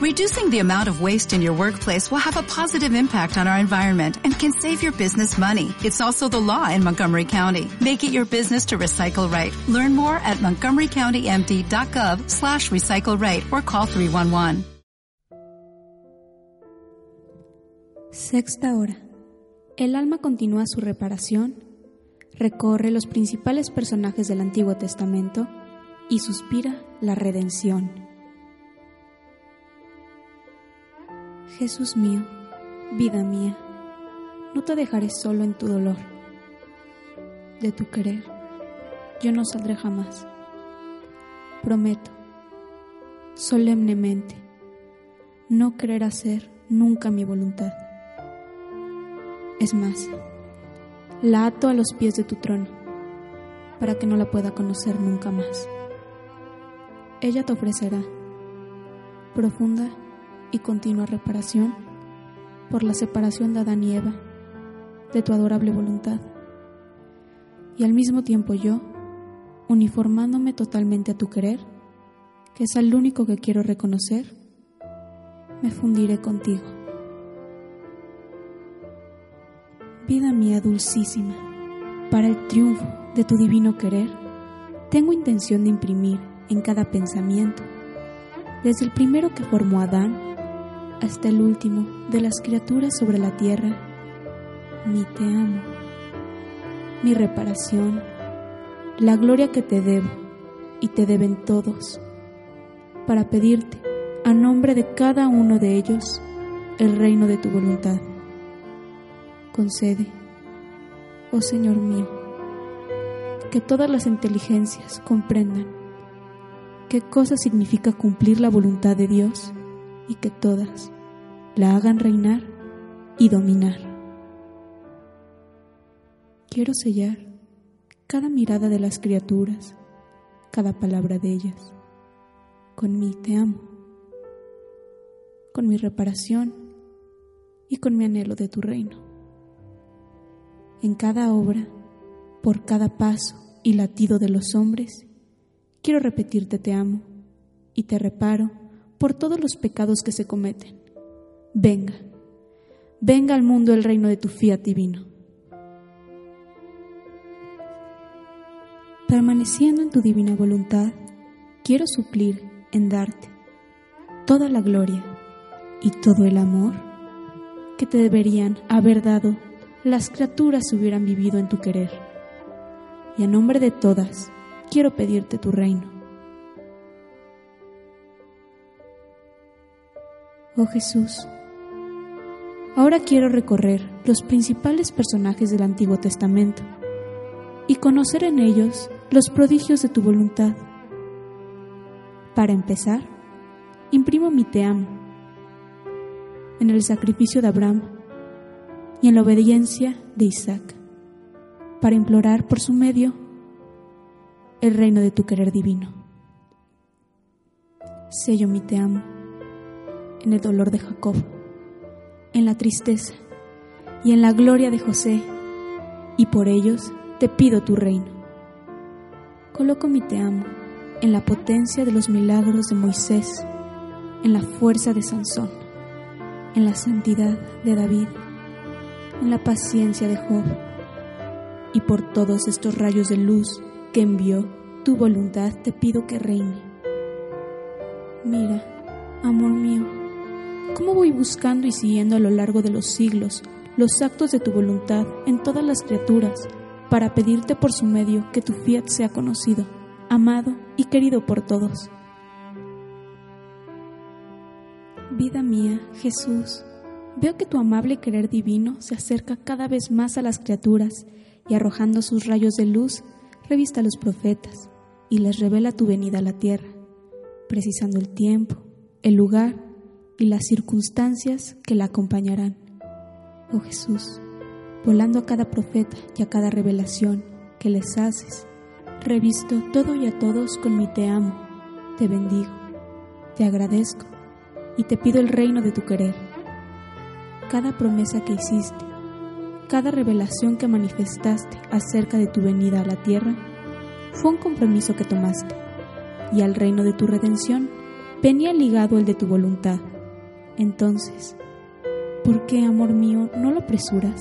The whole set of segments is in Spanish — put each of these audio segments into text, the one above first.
Reducing the amount of waste in your workplace will have a positive impact on our environment and can save your business money. It's also the law in Montgomery County. Make it your business to recycle right. Learn more at montgomerycountymd.gov slash recycle right or call 311. Sexta hora. El alma continúa su reparación, recorre los principales personajes del Antiguo Testamento y suspira la redención. Jesús mío, vida mía, no te dejaré solo en tu dolor. De tu querer, yo no saldré jamás. Prometo, solemnemente, no querer hacer nunca mi voluntad. Es más, la ato a los pies de tu trono, para que no la pueda conocer nunca más. Ella te ofrecerá, profunda y continua reparación por la separación de Adán y Eva de tu adorable voluntad. Y al mismo tiempo yo, uniformándome totalmente a tu querer, que es el único que quiero reconocer, me fundiré contigo. Vida mía dulcísima, para el triunfo de tu divino querer, tengo intención de imprimir en cada pensamiento, desde el primero que formó Adán hasta el último de las criaturas sobre la tierra, mi te amo, mi reparación, la gloria que te debo y te deben todos, para pedirte, a nombre de cada uno de ellos, el reino de tu voluntad. Concede, oh Señor mío, que todas las inteligencias comprendan qué cosa significa cumplir la voluntad de Dios y que todas la hagan reinar y dominar. Quiero sellar cada mirada de las criaturas, cada palabra de ellas, con mi te amo, con mi reparación y con mi anhelo de tu reino. En cada obra, por cada paso y latido de los hombres, quiero repetirte te amo y te reparo por todos los pecados que se cometen. Venga, venga al mundo el reino de tu fiat divino. Permaneciendo en tu divina voluntad, quiero suplir en darte toda la gloria y todo el amor que te deberían haber dado las criaturas si hubieran vivido en tu querer. Y a nombre de todas, quiero pedirte tu reino Oh Jesús, ahora quiero recorrer los principales personajes del Antiguo Testamento y conocer en ellos los prodigios de tu voluntad. Para empezar, imprimo mi te amo en el sacrificio de Abraham y en la obediencia de Isaac, para implorar por su medio el reino de tu querer divino. Sello mi te amo en el dolor de Jacob, en la tristeza y en la gloria de José, y por ellos te pido tu reino. Coloco mi te amo en la potencia de los milagros de Moisés, en la fuerza de Sansón, en la santidad de David, en la paciencia de Job, y por todos estos rayos de luz que envió tu voluntad te pido que reine. Mira, amor mío, ¿Cómo voy buscando y siguiendo a lo largo de los siglos los actos de tu voluntad en todas las criaturas para pedirte por su medio que tu fiat sea conocido, amado y querido por todos? Vida mía, Jesús, veo que tu amable querer divino se acerca cada vez más a las criaturas y arrojando sus rayos de luz, revista a los profetas y les revela tu venida a la tierra, precisando el tiempo, el lugar y las circunstancias que la acompañarán. Oh Jesús, volando a cada profeta y a cada revelación que les haces, revisto todo y a todos con mi te amo, te bendigo, te agradezco y te pido el reino de tu querer. Cada promesa que hiciste, cada revelación que manifestaste acerca de tu venida a la tierra, fue un compromiso que tomaste, y al reino de tu redención venía ligado el de tu voluntad. Entonces, ¿por qué, amor mío, no lo apresuras?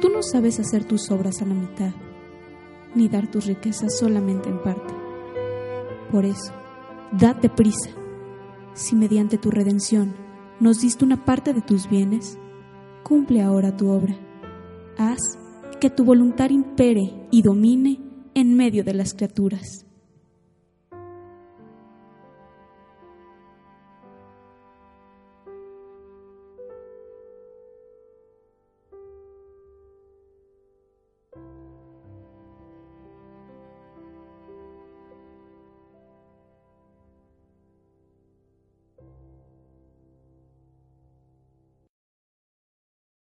Tú no sabes hacer tus obras a la mitad, ni dar tus riquezas solamente en parte. Por eso, date prisa. Si mediante tu redención nos diste una parte de tus bienes, cumple ahora tu obra. Haz que tu voluntad impere y domine en medio de las criaturas.